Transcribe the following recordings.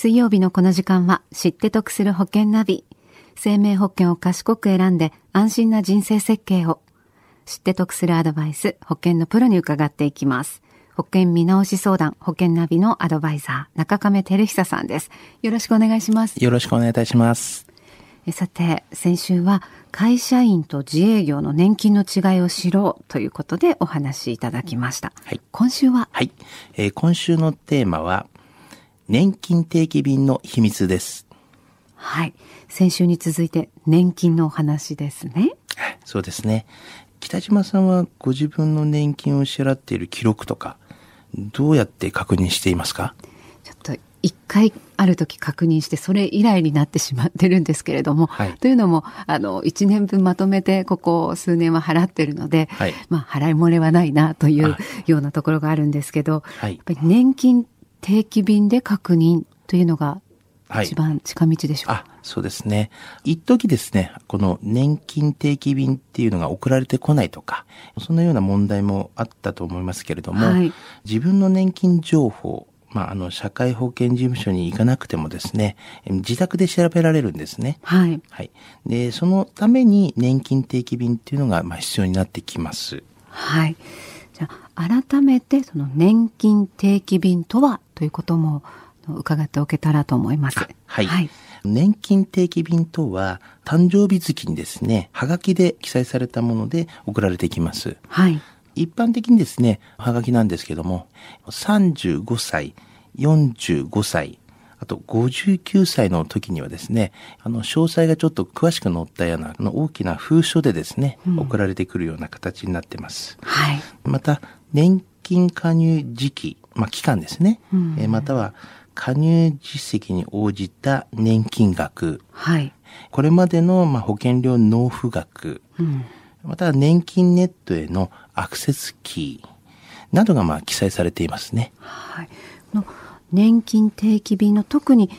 水曜日のこの時間は知って得する保険ナビ。生命保険を賢く選んで安心な人生設計を。知って得するアドバイス、保険のプロに伺っていきます。保険見直し相談、保険ナビのアドバイザー、中亀照久さんです。よろしくお願いします。よろしくお願いいたします。さて、先週は会社員と自営業の年金の違いを知ろうということでお話しいただきました。はい、今週は？はい、えー、今週のテーマは、年金定期便の秘密です。はい。先週に続いて年金のお話ですね。そうですね。北島さんはご自分の年金を支払っている記録とか、どうやって確認していますか？ちょっと一回ある時確認してそれ以来になってしまってるんですけれども、はい、というのもあの1年分まとめてここ数年は払ってるので、はい、まあ払い漏れはないなというようなところがあるんですけど、はい、やっぱり年金定期便で確認というのが一番近道でしょうか、はい、あそうですね。一時ですね、この年金定期便っていうのが送られてこないとか、そのような問題もあったと思いますけれども、はい、自分の年金情報、まあ、あの、社会保険事務所に行かなくてもですね、自宅で調べられるんですね。はい。はい。で、そのために年金定期便っていうのが、まあ、必要になってきます。はい。じゃあ、改めて、その年金定期便とはということも伺っておけたらと思います。はい。はい、年金定期便とは、誕生日月にですね、はがきで記載されたもので送られてきます。はい。一般的にですね、はがきなんですけども、35歳、45歳、あと59歳の時にはですね、あの、詳細がちょっと詳しく載ったような、あの大きな封書でですね、うん、送られてくるような形になってます。はい。また、年金加入時期、まあ、期間ですね。うん、えまたは、加入実績に応じた年金額。はい。これまでの、まあ、保険料納付額。うん、また、年金ネットへのアクセスキーなどが、まあ、記載されていますね。はい。の年金定期便の特に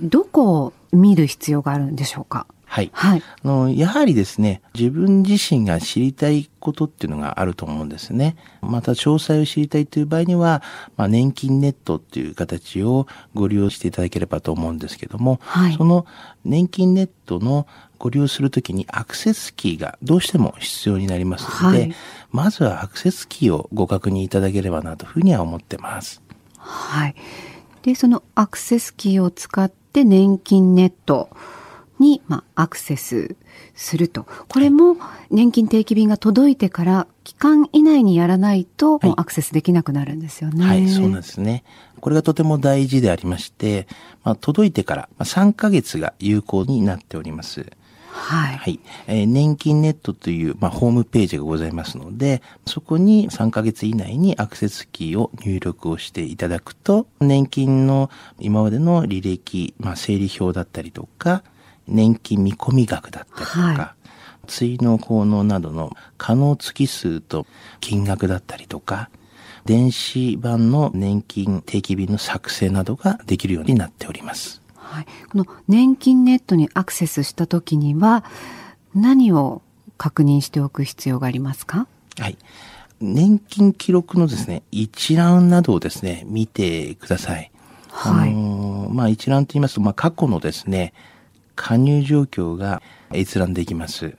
どこを見る必要があるんでしょうか？はい。はい。あの、やはりですね、自分自身が知りたいことっていうのがあると思うんですね。また、詳細を知りたいという場合には、まあ、年金ネットっていう形をご利用していただければと思うんですけども、はい、その年金ネットのご利用するときにアクセスキーがどうしても必要になりますので、はい、まずはアクセスキーをご確認いただければなというふうには思ってます。はい。で、そのアクセスキーを使って年金ネット、に、まあ、アクセスすると。これも年金定期便が届いてから期間以内にやらないと、もうアクセスできなくなるんですよね、はい。はい、そうなんですね。これがとても大事でありまして、まあ、届いてから3ヶ月が有効になっております。はい。はい。えー、年金ネットという、まあ、ホームページがございますので、そこに3ヶ月以内にアクセスキーを入力をしていただくと、年金の今までの履歴、まあ、整理表だったりとか、年金見込み額だったりとか、はい、追納効能などの可能月数と金額だったりとか、電子版の年金定期便の作成などができるようになっております。はい、この年金ネットにアクセスした時には何を確認しておく必要がありますか？はい。年金記録のですね、一覧などをですね、見てください。はい。あのー、まあ一覧と言いますと、まあ過去のですね、加入状況が閲覧できます。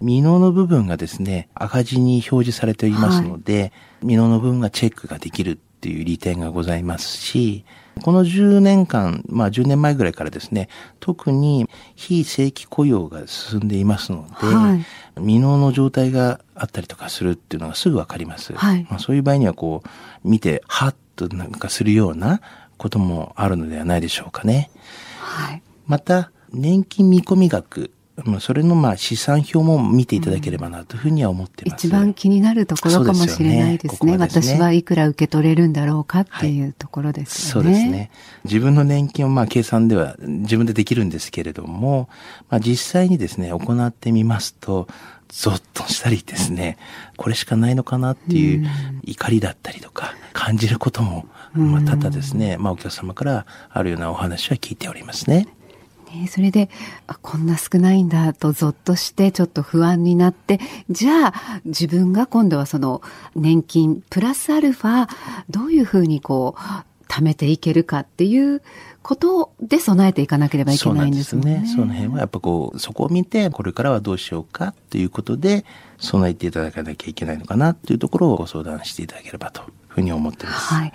未納の部分がですね、赤字に表示されていますので、はい、未納の部分がチェックができるっていう利点がございますし、この10年間、まあ10年前ぐらいからですね、特に非正規雇用が進んでいますので、はい、未納の状態があったりとかするっていうのがすぐわかります。はい、まあ、そういう場合にはこう、見て、はっとなんかするようなこともあるのではないでしょうかね。はい、また、年金見込み額、それのまあ資産表も見ていただければなというふうには思ってます。一番気になるところかもしれないですね。すねすね私はいくら受け取れるんだろうかっていうところですよね。はい、そうですね。自分の年金をまあ計算では自分でできるんですけれども、まあ実際にですね、行ってみますと、ゾッとしたりですね、これしかないのかなっていう怒りだったりとか感じることも、まあ多々ですね、まあお客様からあるようなお話は聞いておりますね。ね、それであこんな少ないんだとぞっとしてちょっと不安になってじゃあ自分が今度はその年金プラスアルファどういうふうにこう貯めていけるかっていうことで備えていかなければいけないんですね。その辺はやっぱこう、そこを見て、これからはどうしようかということで、備えていただかなきゃいけないのかなというところをご相談していただければとふうに思ってます。はい。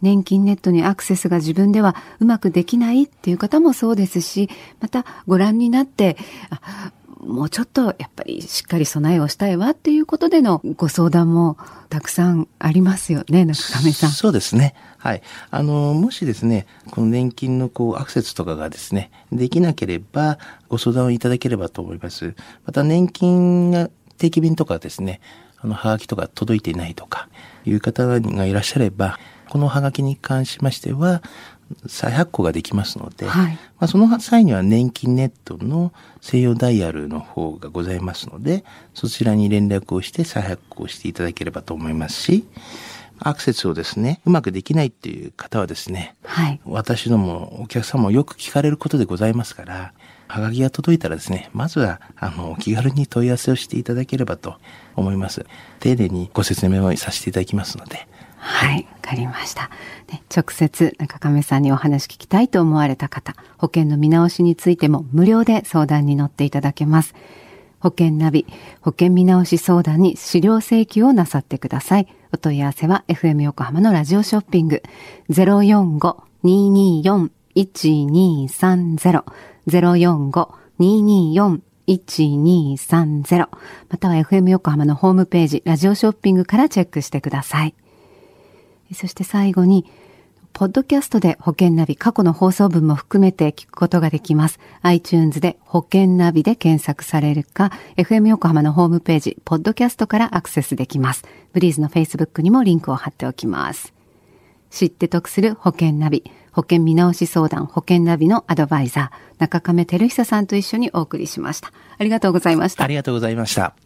年金ネットにアクセスが自分ではうまくできないっていう方もそうですし、またご覧になって、もうちょっとやっぱりしっかり備えをしたいわっていうことでのご相談もたくさんありますよね、中亀さん。そうですね。はい。あの、もしですね、この年金のこうアクセスとかがですね、できなければご相談をいただければと思います。また年金が定期便とかですね、あの、はがきとか届いていないとかいう方がいらっしゃれば、このはがきに関しましては、再発行ができますので、はい、まあ、その際には年金ネットの西洋ダイヤルの方がございますので、そちらに連絡をして再発行していただければと思いますし、アクセスをですね、うまくできないっていう方はですね、はい、私どもお客様もよく聞かれることでございますから、はがきが届いたらですね、まずは、あの、お気軽に問い合わせをしていただければと思います。丁寧にご説明をさせていただきますので、はい、わかりました。ね、直接中亀さんにお話聞きたいと思われた方、保険の見直しについても無料で相談に乗っていただけます。保険ナビ、保険見直し相談に資料請求をなさってください。お問い合わせは FM 横浜のラジオショッピング045-224-1230 045-224-1230または FM 横浜のホームページ、ラジオショッピングからチェックしてください。そして最後に、ポッドキャストで保険ナビ過去の放送分も含めて聞くことができます。iTunes で保険ナビで検索されるか、FM 横浜のホームページ、ポッドキャストからアクセスできます。ブリーズの Facebook にもリンクを貼っておきます。知って得する保険ナビ、保険見直し相談、保険ナビのアドバイザー、中亀照久さんと一緒にお送りしました。ありがとうございました。ありがとうございました。